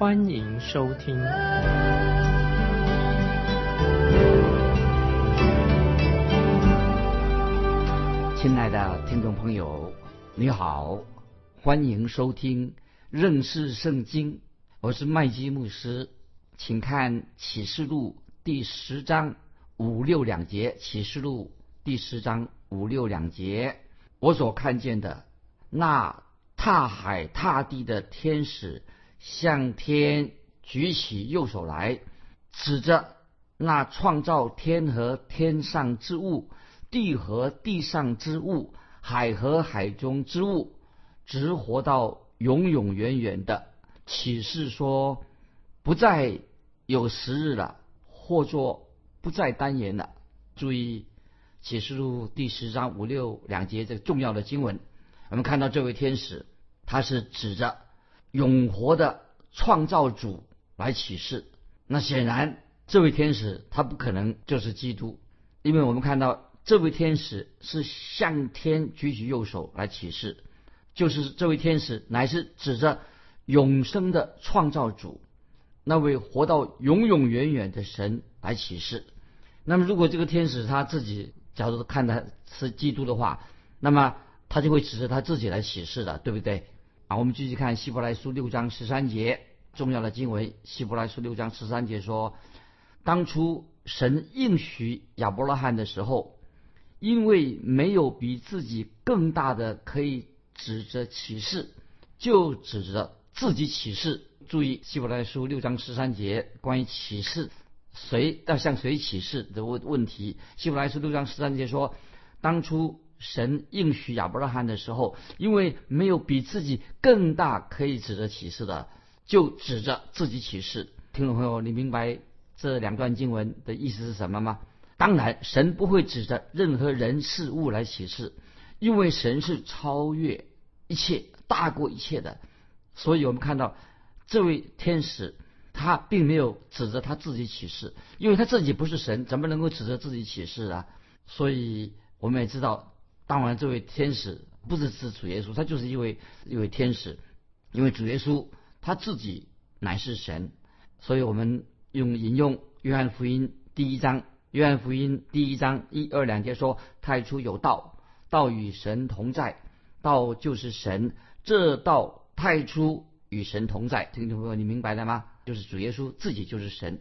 欢迎收听。亲爱的听众朋友，你好，欢迎收听认识圣经，我是麦基牧师，请看启示录第十章五六两节，启示录。第十章五六两节，我所看见的那踏海踏地的天使，向天举起右手来，指着那创造天和天上之物、地和地上之物、海和海中之物，直活到永永远远的启示说：不再有时日了，或作不再单言了。注意。启示录第十章五六两节这个重要的经文，我们看到这位天使，他是指着永活的创造主来启示。那显然，这位天使他不可能就是基督，因为我们看到这位天使是向天举起右手来启示，就是这位天使乃是指着永生的创造主，那位活到永永远远的神来启示。那么，如果这个天使他自己，假如看他是基督的话，那么他就会指着他自己来启示的，对不对？啊，我们继续看希伯来书六章十三节重要的经文。希伯来书六章十三节说：“当初神应许亚伯拉罕的时候，因为没有比自己更大的可以指着启示，就指着自己启示。”注意希伯来书六章十三节关于启示。谁要向谁启示的问问题？希伯来书六章十三节说，当初神应许亚伯拉罕的时候，因为没有比自己更大可以指着启示的，就指着自己启示。听众朋友，你明白这两段经文的意思是什么吗？当然，神不会指着任何人事物来启示，因为神是超越一切、大过一切的。所以我们看到这位天使。他并没有指着他自己启示，因为他自己不是神，怎么能够指着自己启示啊？所以我们也知道，当然这位天使不是指主耶稣，他就是一位一位天使，因为主耶稣他自己乃是神，所以我们用引用约翰福音第一章，约翰福音第一章一二两节说：太初有道，道与神同在，道就是神，这道太初与神同在。听众朋友，你明白了吗？就是主耶稣自己就是神。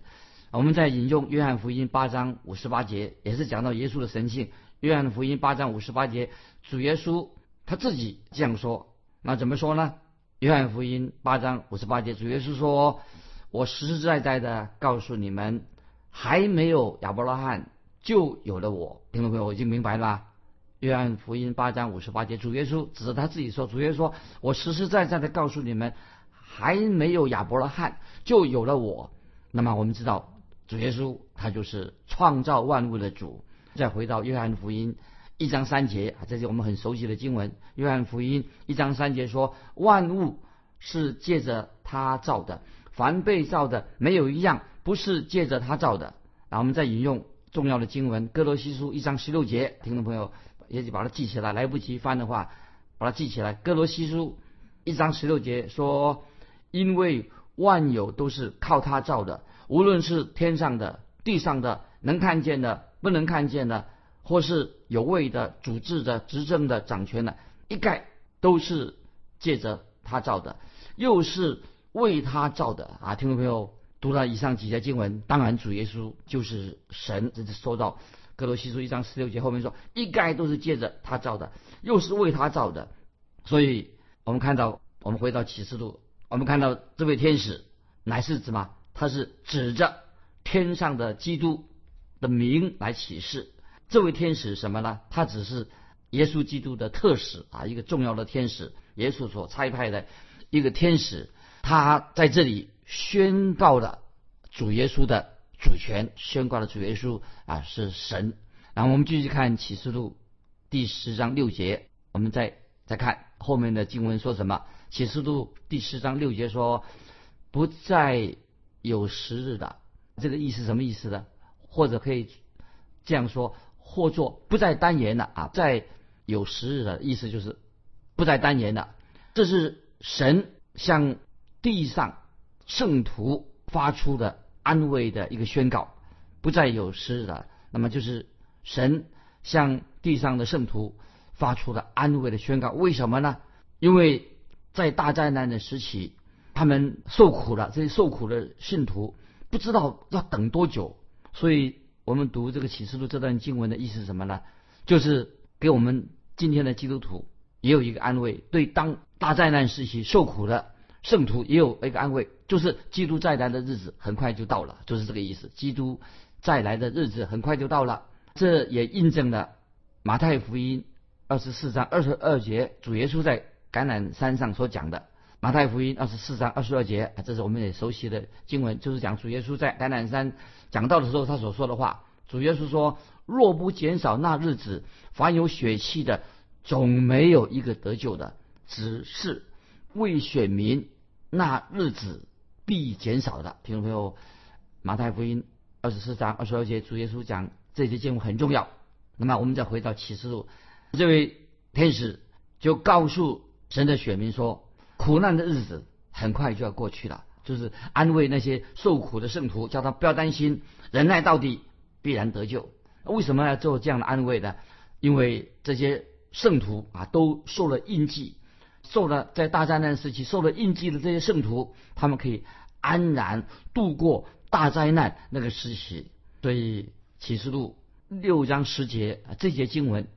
我们在引用约翰福音八章五十八节，也是讲到耶稣的神性。约翰福音八章五十八节，主耶稣他自己这样说。那怎么说呢？约翰福音八章五十八节，主耶稣说：“我实实在在的告诉你们，还没有亚伯拉罕，就有了我。”听众朋友，我已经明白了。约翰福音八章五十八节，主耶稣指着他自己说：“主耶稣说，我实实在在的告诉你们。”还没有亚伯拉罕，就有了我。那么我们知道，主耶稣他就是创造万物的主。再回到约翰福音一章三节啊，这是我们很熟悉的经文。约翰福音一章三节说：“万物是借着他造的，凡被造的没有一样不是借着他造的。”然后我们再引用重要的经文《哥罗西书》一章十六节，听众朋友也许把它记起来，来不及翻的话，把它记起来。《哥罗西书》一章十六节说。因为万有都是靠他造的，无论是天上的、地上的，能看见的、不能看见的，或是有位的、主治的、执政的、掌权的，一概都是借着他造的，又是为他造的啊！听众朋友，读了以上几节经文，当然主耶稣就是神。这是说到哥罗西书一章十六节后面说，一概都是借着他造的，又是为他造的。所以我们看到，我们回到启示录。我们看到这位天使乃是什么？他是指着天上的基督的名来启示。这位天使什么呢？他只是耶稣基督的特使啊，一个重要的天使，耶稣所差派的一个天使。他在这里宣告了主耶稣的主权，宣告了主耶稣啊是神。然后我们继续看启示录第十章六节，我们再再看后面的经文说什么。启示录第十章六节说：“不再有时日的。”这个意思什么意思呢？或者可以这样说，或作不再单言了啊，在有时日的意思就是不再单言了。这是神向地上圣徒发出的安慰的一个宣告，不再有时日了。那么就是神向地上的圣徒发出的安慰的宣告。为什么呢？因为在大灾难的时期，他们受苦了，这些受苦的信徒。不知道要等多久，所以我们读这个启示录这段经文的意思是什么呢？就是给我们今天的基督徒也有一个安慰，对当大灾难时期受苦的圣徒也有一个安慰，就是基督再来的日子很快就到了，就是这个意思。基督再来的日子很快就到了，这也印证了马太福音二十四章二十二节主耶稣在橄榄山上所讲的。马太福音二十四章二十二节，这是我们也熟悉的经文，就是讲主耶稣在橄榄山讲道的时候他所说的话。主耶稣说：“若不减少那日子，凡有血气的，总没有一个得救的；只是为选民，那日子必减少的。”听众朋友，马太福音二十四章二十二节，主耶稣讲这些经文很重要。那么我们再回到启示录，这位天使就告诉神的选民说。苦难的日子很快就要过去了，就是安慰那些受苦的圣徒，叫他不要担心，忍耐到底，必然得救。为什么要做这样的安慰呢？因为这些圣徒啊，都受了印记，受了在大灾难时期受了印记的这些圣徒，他们可以安然度过大灾难那个时期。所以启示录六章十节啊，这节经文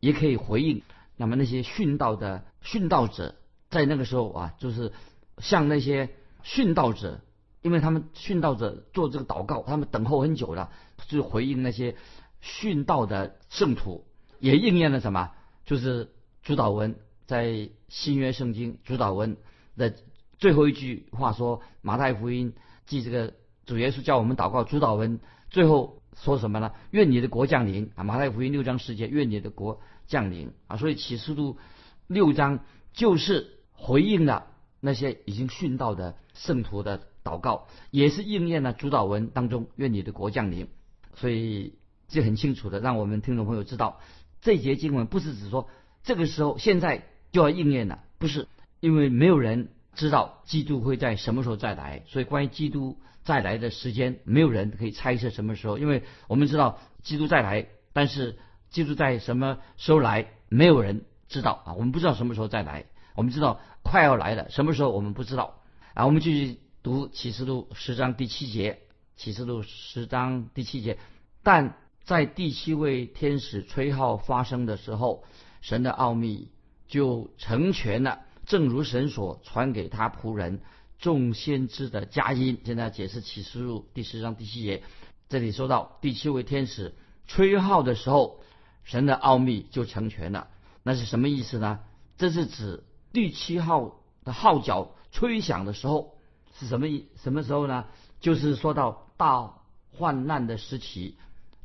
也可以回应那么那些殉道的殉道者。在那个时候啊，就是向那些殉道者，因为他们殉道者做这个祷告，他们等候很久了，就回应那些殉道的圣徒，也应验了什么？就是主导文在新约圣经主导文的最后一句话说，马太福音记这个主耶稣叫我们祷告，主导文最后说什么呢？愿你的国降临啊！马太福音六章十节，愿你的国降临啊！所以启示录六章就是。回应了那些已经殉道的圣徒的祷告，也是应验了主导文当中“愿你的国降临”。所以这很清楚的，让我们听众朋友知道，这节经文不是指说这个时候现在就要应验了，不是，因为没有人知道基督会在什么时候再来，所以关于基督再来的时间，没有人可以猜测什么时候。因为我们知道基督再来，但是基督在什么时候来，没有人知道啊，我们不知道什么时候再来。我们知道快要来了，什么时候我们不知道。啊，我们继续读启示录十章第七节。启示录十章第七节，但在第七位天使吹号发生的时候，神的奥秘就成全了，正如神所传给他仆人众先知的佳音。现在解释启示录第十章第七节，这里说到第七位天使吹号的时候，神的奥秘就成全了。那是什么意思呢？这是指。第七号的号角吹响的时候是什么意？什么时候呢？就是说到大患难的时期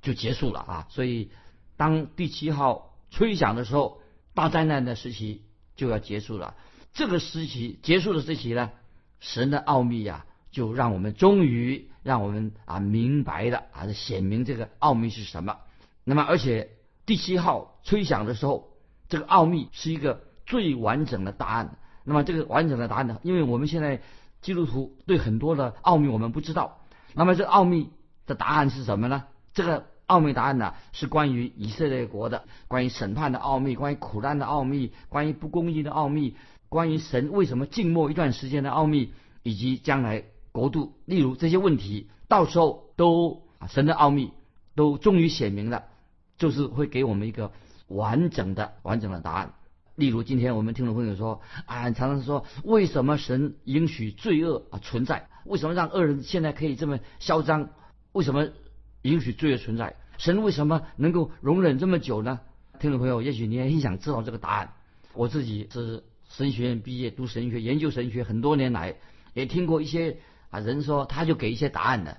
就结束了啊！所以当第七号吹响的时候，大灾难的时期就要结束了。这个时期结束的时期呢，神的奥秘呀，就让我们终于让我们啊明白了啊，显明这个奥秘是什么。那么，而且第七号吹响的时候，这个奥秘是一个。最完整的答案。那么这个完整的答案呢？因为我们现在基督徒对很多的奥秘我们不知道。那么这奥秘的答案是什么呢？这个奥秘答案呢，是关于以色列国的，关于审判的奥秘，关于苦难的奥秘，关于不公义的奥秘，关于神为什么静默一段时间的奥秘，以及将来国度，例如这些问题，到时候都神的奥秘都终于显明了，就是会给我们一个完整的完整的答案。例如，今天我们听众朋友说啊，常常说为什么神允许罪恶啊存在？为什么让恶人现在可以这么嚣张？为什么允许罪恶存在？神为什么能够容忍这么久呢？听众朋友，也许你也很想知道这个答案。我自己是神学院毕业，读神学、研究神学很多年来，也听过一些啊，人说他就给一些答案的。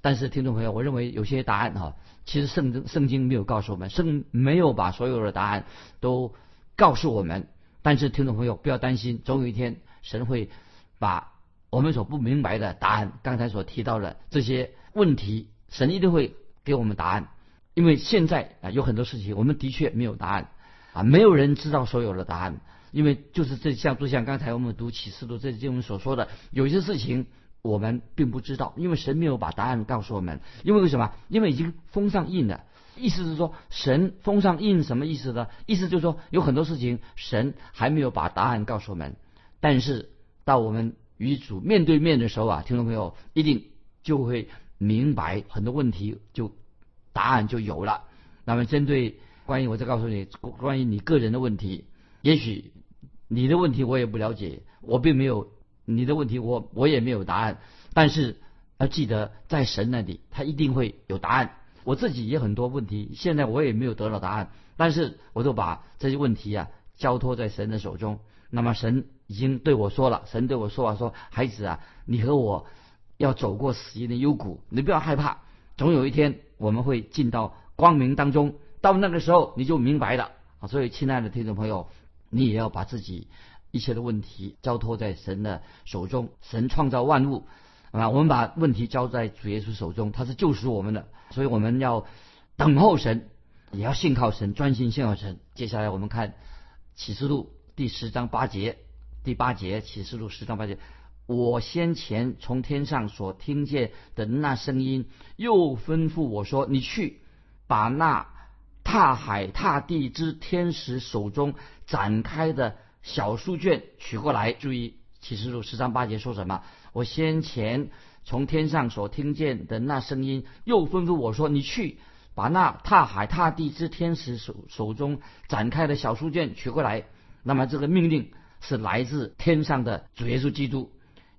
但是听众朋友，我认为有些答案哈，其实圣经圣经没有告诉我们，圣没有把所有的答案都告诉我们。但是听众朋友不要担心，总有一天神会把我们。所不明白的答案，刚才所提到的这些问题，神一定会给我们答案。因为现在啊有很多事情，我们。的确没有答案啊，没有人知道所有的答案。因为就是这像就像刚才我们。读启示录这经文所说的，有些事情我们。并不知道，因为神没有把答案告诉我们。因为为什么？因为已经封上印了。意思是说，神封上印什么意思呢？意思就是说，有很多事情神还没有把答案告诉我们。但是到我们与主面对面的时候啊，听众朋友一定就会明白很多问题，就答案就有了。那么针对关于我再告诉你关于你个人的问题，也许。你的问题我也不了解，我并没有你的问题，我我也没有答案。但是要记得，在神那里，他一定会有答案。我自己也很多问题，现在我也没有得到答案，但是我都把这些问题啊交托在神的手中。那么神已经对我说了，神对我说话说：“孩子啊，你和我要走过死荫的幽谷，你不要害怕，总有一天我们会进到光明当中。到那个时候你就明白了啊！”所以，亲爱的听众朋友。你也要把自己一切的问题交托在神的手中。神创造万物，啊，我们把问题交在主耶稣手中，他是救赎我们的，所以我们要等候神，也要信靠神，专心信靠神。接下来我们看启示录第十章八节，第八节启示录十章八节，我先前从天上所听见的那声音，又吩咐我说：“你去把那。”踏海踏地之天使手中展开的小书卷取过来。注意启示录十章八节说什么？我先前从天上所听见的那声音，又吩咐我说：“你去把那踏海踏地之天使手手中展开的小书卷取过来。”那么这个命令是来自天上的主耶稣基督，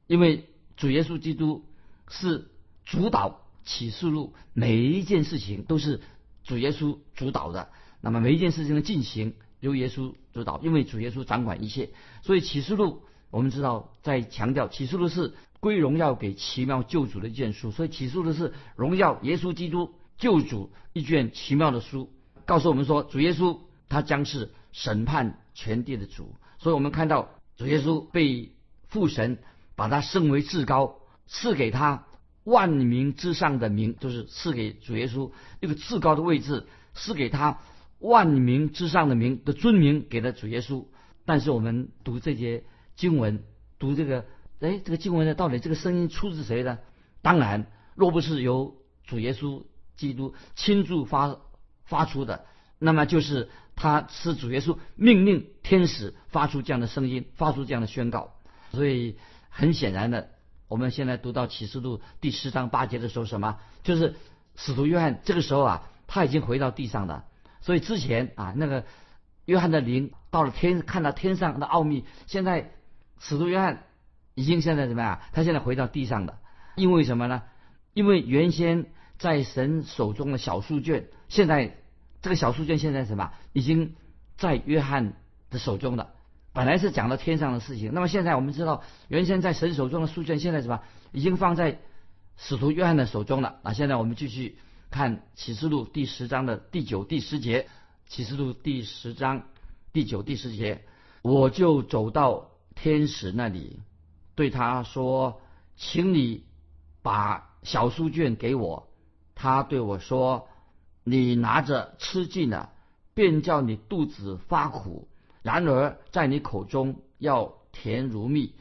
因为主耶稣基督是主导启示录每一件事情都是。主耶稣主导的，那么每一件事情的进行由耶稣主导，因为主耶稣掌管一切。所以启示录我们知道在强调启示录是归荣耀给奇妙救主的一卷书，所以起诉的是荣耀耶稣基督救主一卷奇妙的书，告诉我们说主耶稣他将是审判全地的主。所以我们看到主耶稣被父神把他升为至高，赐给他。万名之上的名，就是赐给主耶稣一个至高的位置，赐给他万名之上的名的尊名给了主耶稣。但是我们读这些经文，读这个，哎，这个经文呢，到底这个声音出自谁呢？当然，若不是由主耶稣基督亲自发发出的，那么就是他是主耶稣命令天使发出这样的声音，发出这样的宣告。所以很显然的。我们现在读到启示录第十章八节的时候，什么？就是使徒约翰这个时候啊，他已经回到地上了。所以之前啊，那个约翰的灵到了天，看到天上的奥秘。现在使徒约翰已经现在怎么样？他现在回到地上了。因为什么呢？因为原先在神手中的小书卷，现在这个小书卷现在什么？已经在约翰的手中了。本来是讲到天上的事情，那么现在我们知道，原先在神手中的书卷，现在什么已经放在使徒约翰的手中了。啊，现在我们继续看启示录第十章的第九、第十节。启示录第十章第九、第十节，我就走到天使那里，对他说：“请你把小书卷给我。”他对我说：“你拿着吃尽了，便叫你肚子发苦。”然而，在你口中要甜如蜜。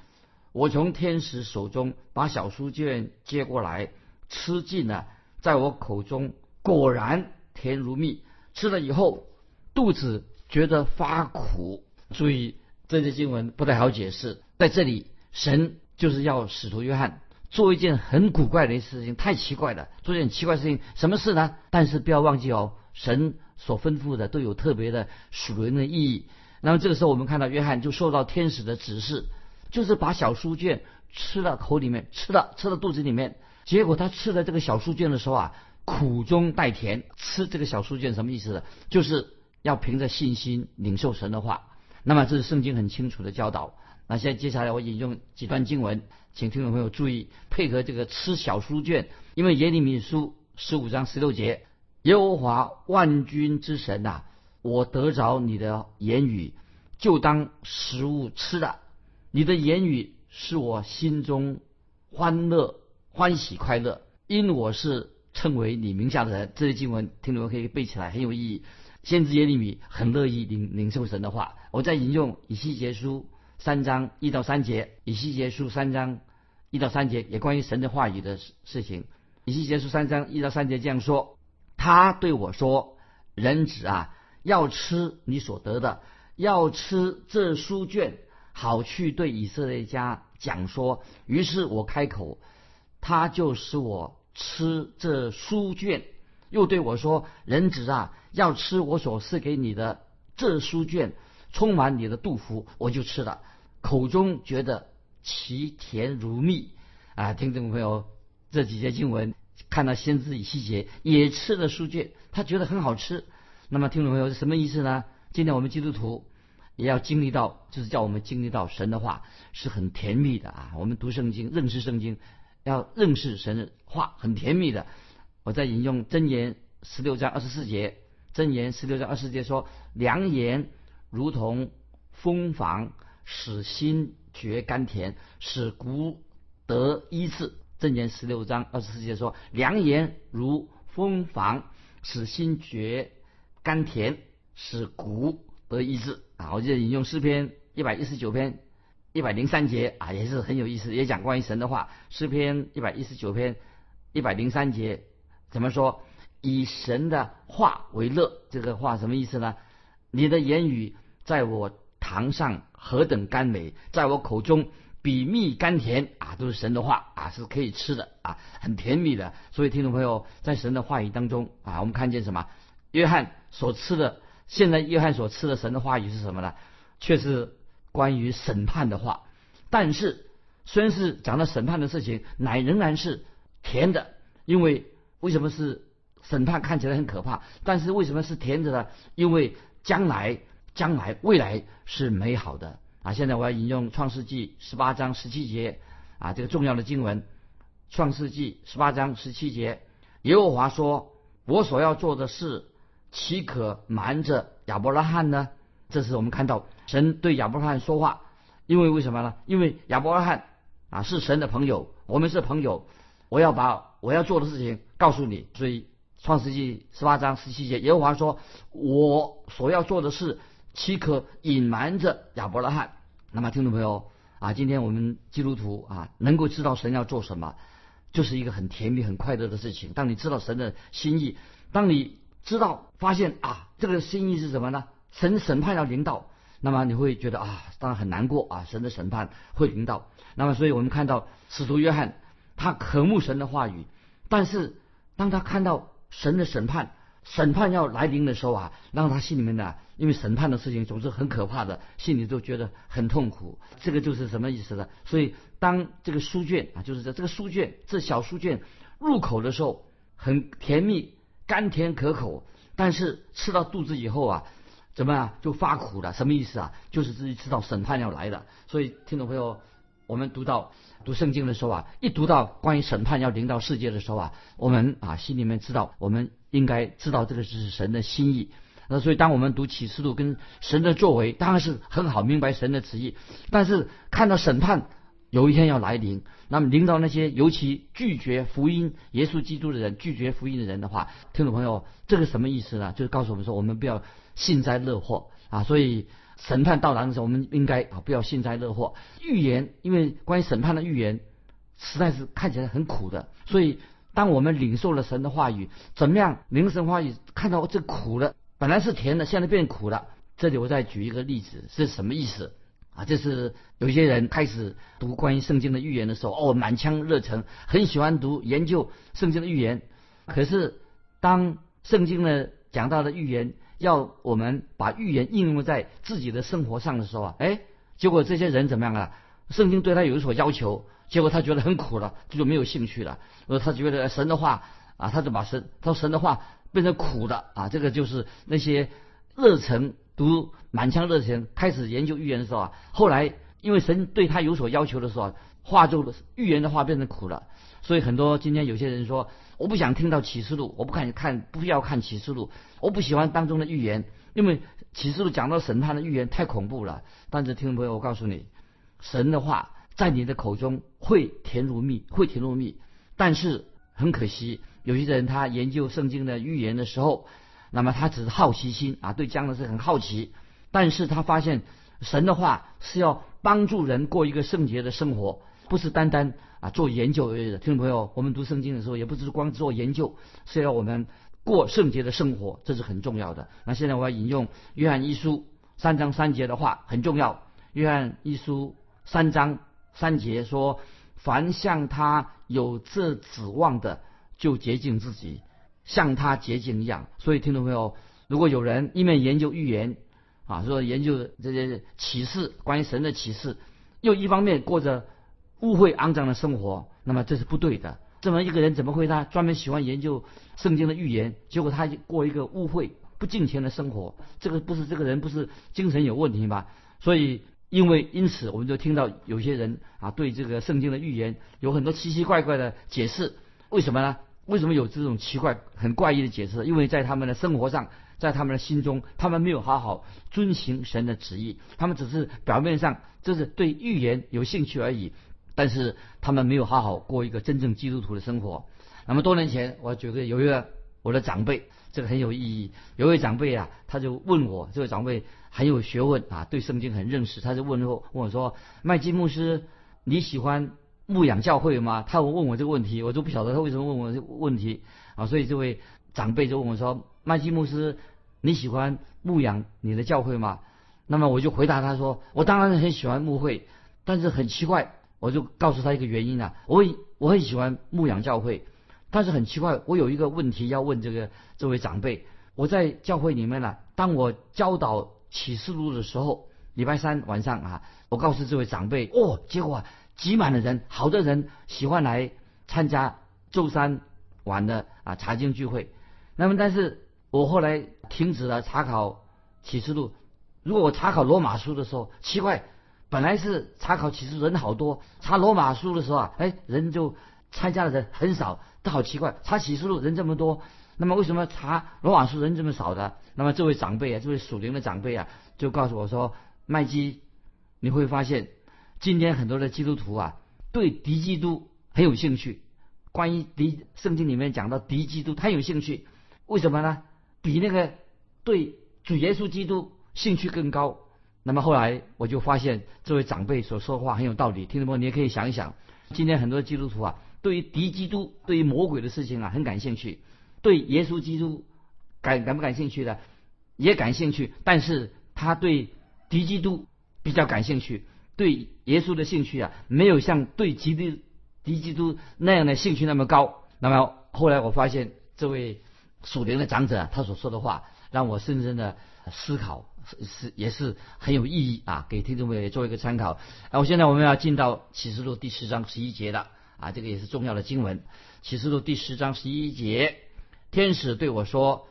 我从天使手中把小书卷接过来，吃尽了，在我口中果然甜如蜜。吃了以后，肚子觉得发苦。注意，这些经文不太好解释。在这里，神就是要使徒约翰做一件很古怪的事情，太奇怪了，做一件奇怪事情。什么事呢？但是不要忘记哦，神所吩咐的都有特别的属灵的意义。那么这个时候，我们看到约翰就受到天使的指示，就是把小书卷吃到口里面，吃到吃到肚子里面。结果他吃了这个小书卷的时候啊，苦中带甜。吃这个小书卷什么意思呢？就是要凭着信心领受神的话。那么这是圣经很清楚的教导。那现在接下来我引用几段经文，请听众朋友注意配合这个吃小书卷，因为耶利米书十五章十六节，耶和华万军之神呐、我得着你的言语，就当食物吃的，你的言语是我心中欢乐、欢喜、快乐，因我是称为你名下的人。这些经文听众们可以背起来，很有意义。先知耶利米很乐意领领受神的话。我再引用以西结书三章一到三节，以西结书三章一到三节也关于神的话语的事事情。以西结书三章一到三节这样说：他对我说，人子啊，要吃你所得的，要吃这书卷，好去对以色列家讲说。于是我开口，他就使我吃这书卷。又对我说：“人子啊，要吃我所赐给你的这书卷，充满你的肚腹，我就吃了，口中觉得其甜如蜜。”啊，听众朋友，这几节经文看到先知以西结也吃了书卷，他觉得很好吃。那么，听众朋友是什么意思呢？今天我们基督徒也要经历到，就是叫我们经历到神的话是很甜蜜的啊。我们读圣经、认识圣经，要认识神的话很甜蜜的。我在引用箴言十六章二十四节，箴言十六章二十四节说：“良言如同蜂房，使心觉甘甜，使骨得医治。”正言十六章二十四节说：“良言如蜂房，使心觉甘甜，使骨得医治。”啊，我记得引用诗篇一百一十九篇一百零三节啊，也是很有意思，也讲关于神的话。诗篇一百一十九篇一百零三节。怎么说？以神的话为乐，这个话什么意思呢？你的言语在我堂上何等甘美，在我口中比蜜甘甜啊！都是神的话啊，是可以吃的啊，很甜蜜的。所以听众朋友，在神的话语当中啊，我们看见什么？约翰所吃的，现在约翰所吃的神的话语是什么呢？却是关于审判的话。但是虽然是讲到审判的事情，乃仍然是甜的，因为。为什么是审判看起来很可怕？但是为什么是甜的呢？因为将来、将来、未来是美好的啊！现在我要引用创世纪十八章十七节啊，这个重要的经文。创世纪十八章十七节，耶和华说：“我所要做的事，岂可瞒着亚伯拉罕呢？”这是我们看到神对亚伯拉罕说话，因为为什么呢？因为亚伯拉罕啊是神的朋友，我们是朋友，我要把我要做的事情。告诉你，所以创世纪十八章十七节，耶和华说：“我所要做的事，岂可隐瞒着亚伯拉罕？”那么，听众朋友啊，今天我们基督徒啊，能够知道神要做什么，就是一个很甜蜜、很快乐的事情。当你知道神的心意，当你知道发现啊，这个心意是什么呢？神审判要临到，那么你会觉得啊，当然很难过啊，神的审判会临到。那么，所以我们看到使徒约翰，他渴慕神的话语，但是。当他看到神的审判，审判要来临的时候啊，让他心里面呢，因为审判的事情总是很可怕的，心里都觉得很痛苦。这个就是什么意思呢？所以当这个书卷啊，就是这这个书卷，这小书卷入口的时候很甜蜜，甘甜可口，但是吃到肚子以后啊，怎么样就发苦了？什么意思啊？就是自己知道审判要来了。所以听众朋友，我们读到。读圣经的时候啊，一读到关于审判要临到世界的时候啊，我们啊心里面知道，我们应该知道这个是神的心意。那所以当我们读启示录跟神的作为，当然是很好明白神的旨意。但是看到审判有一天要来临，那么临到那些尤其拒绝福音、耶稣基督的人、拒绝福音的人的话，听众朋友，这个什么意思呢？就是告诉我们说，我们不要幸灾乐祸啊。所以。审判到来的时候，我们应该啊不要幸灾乐祸。预言，因为关于审判的预言，实在是看起来很苦的。所以，当我们领受了神的话语，怎么样？领神话语看到这苦了，本来是甜的，现在变苦了。这里我再举一个例子，是什么意思啊？这是有些人开始读关于圣经的预言的时候，哦，满腔热忱，很喜欢读研究圣经的预言。可是，当圣经呢讲到的预言，要我们把预言应用在自己的生活上的时候啊，哎，结果这些人怎么样啊？圣经对他有所要求，结果他觉得很苦了，就没有兴趣了。呃，他觉得神的话啊，他就把神他说神的话变成苦的啊。这个就是那些热忱读满腔热忱开始研究预言的时候啊，后来因因为神对他有所要求的时候，话就预言的话变成苦了。所以很多今天有些人说，我不想听到启示录，我不看看，不要看启示录，我不喜欢当中的预言，因为启示录讲到审判的预言太恐怖了。但是听众朋友，我告诉你，神的话在你的口中会甜如蜜，会甜如蜜。但是很可惜，有些人他研究圣经的预言的时候，那么他只是好奇心啊，对将来是很好奇，但是他发现神的话是要帮助人过一个圣洁的生活，不是单单。啊，做研究而已的听众朋友，我们读圣经的时候，也不是光做研究，是要我们过圣洁的生活，这是很重要的。那现在我要引用约翰一书三章三节的话，很重要。约翰一书三章三节说：“凡向他有这指望的，就洁净自己，像他洁净一样。”所以，听众朋友，如果有人一面研究预言啊，说研究这些启示，关于神的启示，又一方面过着。污秽肮脏的生活，那么这是不对的。这么一个人怎么会他专门喜欢研究圣经的预言，结果他过一个污秽不敬虔的生活？这个不是这个人不是精神有问题吗？所以因为因此我们就听到有些人啊对这个圣经的预言有很多奇奇怪怪的解释。为什么呢？为什么有这种奇怪很怪异的解释？因为在他们的生活上，在他们的心中，他们没有好好遵行神的旨意，他们只是表面上就是对预言有兴趣而已。但是他们没有好好过一个真正基督徒的生活。那么多年前，我觉得有一个我的长辈，这个很有意义。有一位长辈啊，他就问我，这位长辈很有学问啊，对圣经很认识。他就问我问我说：“麦基牧师，你喜欢牧养教会吗？”他问我这个问题，我都不晓得他为什么问我这个问题啊。所以这位长辈就问我说：“麦基牧师，你喜欢牧养你的教会吗？”那么我就回答他说：“我当然很喜欢牧会，但是很奇怪。”我就告诉他一个原因啊，我我很喜欢牧养教会，但是很奇怪，我有一个问题要问这个这位长辈。我在教会里面呢，当我教导启示录的时候，礼拜三晚上啊，我告诉这位长辈，哦，结果挤满了人，好多人喜欢来参加周三晚的啊查经聚会。那么，但是我后来停止了查考启示录。如果我查考罗马书的时候，奇怪。本来是查考其实人好多，查罗马书的时候啊，哎，人就参加的人很少，这好奇怪。查启示录人这么多，那么为什么查罗马书人这么少的？那么这位长辈啊，这位属灵的长辈啊，就告诉我说：“麦基，你会发现今天很多的基督徒啊，对敌基督很有兴趣。关于敌圣经里面讲到敌基督，他有兴趣，为什么呢？比那个对主耶稣基督兴趣更高。”那么后来我就发现这位长辈所说的话很有道理，听众朋友你也可以想一想，今天很多基督徒啊，对于敌基督、对于魔鬼的事情啊很感兴趣，对耶稣基督感感不感兴趣的也感兴趣，但是他对敌基督比较感兴趣，对耶稣的兴趣啊没有像对基督敌基督那样的兴趣那么高。那么后来我发现这位属灵的长者他所说的话让我深深的思考。是也是很有意义啊，给听众朋友做一个参考。然后现在我们要进到启示录第十章十一节了啊，这个也是重要的经文。启示录第十章十一节，天使对我说：“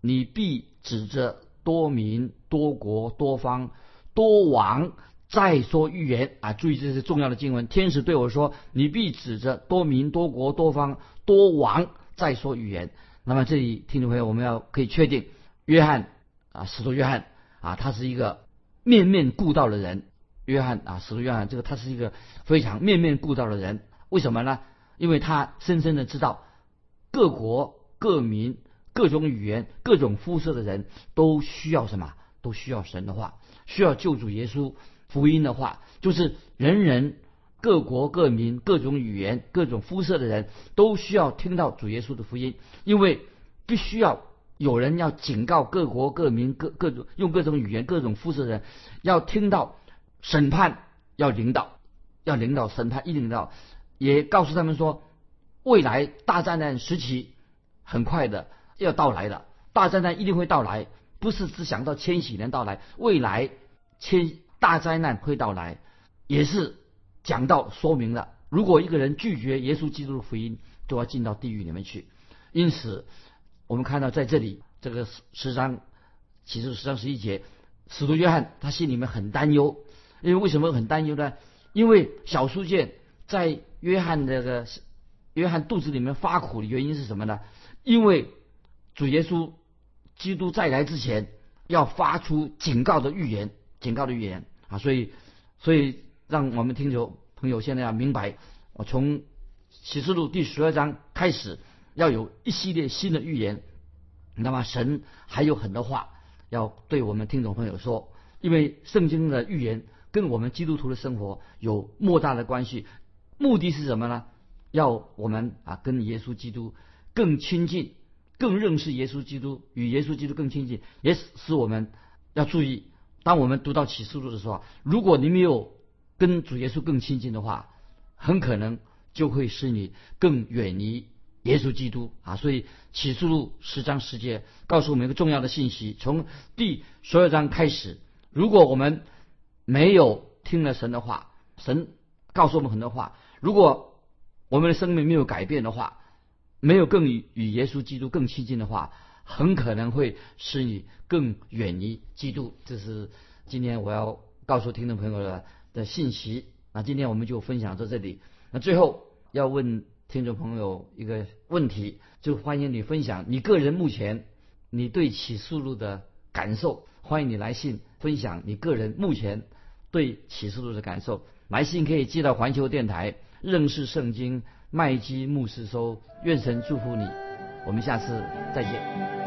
你必指着多民、多国、多方、多王再说预言啊！注意这是重要的经文。天使对我说：你必指着多民、多国、多方、多王再说预言。那么这里听众朋友，我们要可以确定，约翰啊，使徒约翰。啊，他是一个面面顾到的人，约翰啊，使徒约翰，这个他是一个非常面面顾到的人。为什么呢？因为他深深的知道，各国各民、各种语言、各种肤色的人都需要什么？都需要神的话，需要救主耶稣福音的话，就是人人、各国各民、各种语言、各种肤色的人都需要听到主耶稣的福音，因为必须要。有人要警告各国各民各各种用各种语言各种肤色的人，要听到审判要领导，要领导审判一领导，也告诉他们说，未来大灾难时期很快的要到来了，大灾难一定会到来，不是只想到千禧年到来，未来千大灾难会到来，也是讲到说明了，如果一个人拒绝耶稣基督的福音，都要进到地狱里面去，因此。我们看到在这里，这个十十章，其实十章十一节，使徒约翰他心里面很担忧，因为为什么很担忧呢？因为小书卷在约翰这个约翰肚子里面发苦的原因是什么呢？因为主耶稣基督再来之前要发出警告的预言，警告的预言啊，所以所以让我们听友朋友现在要明白，我从启示录第十二章开始要有一系列新的预言。那么神还有很多话要对我们听众朋友说，因为圣经的预言跟我们基督徒的生活有莫大的关系。目的是什么呢？要我们啊跟耶稣基督更亲近，更认识耶稣基督，与耶稣基督更亲近，也使我们要注意。当我们读到启示录的时候，如果你没有跟主耶稣更亲近的话，很可能就会使你更远离。耶稣基督啊，所以启示录十章十节告诉我们一个重要的信息：从第十二章开始，如果我们没有听了神的话，神告诉我们很多话；如果我们的生命没有改变的话，没有更与与耶稣基督更亲近的话，很可能会使你更远离基督。这是今天我要告诉听众朋友的的信息。那今天我们就分享到这里。那最后要问。听众朋友，一个问题，就欢迎你分享你个人目前你对启示录的感受。欢迎你来信分享你个人目前对启示录的感受。来信可以寄到环球电台认识圣经麦基牧师收。愿神祝福你，我们下次再见。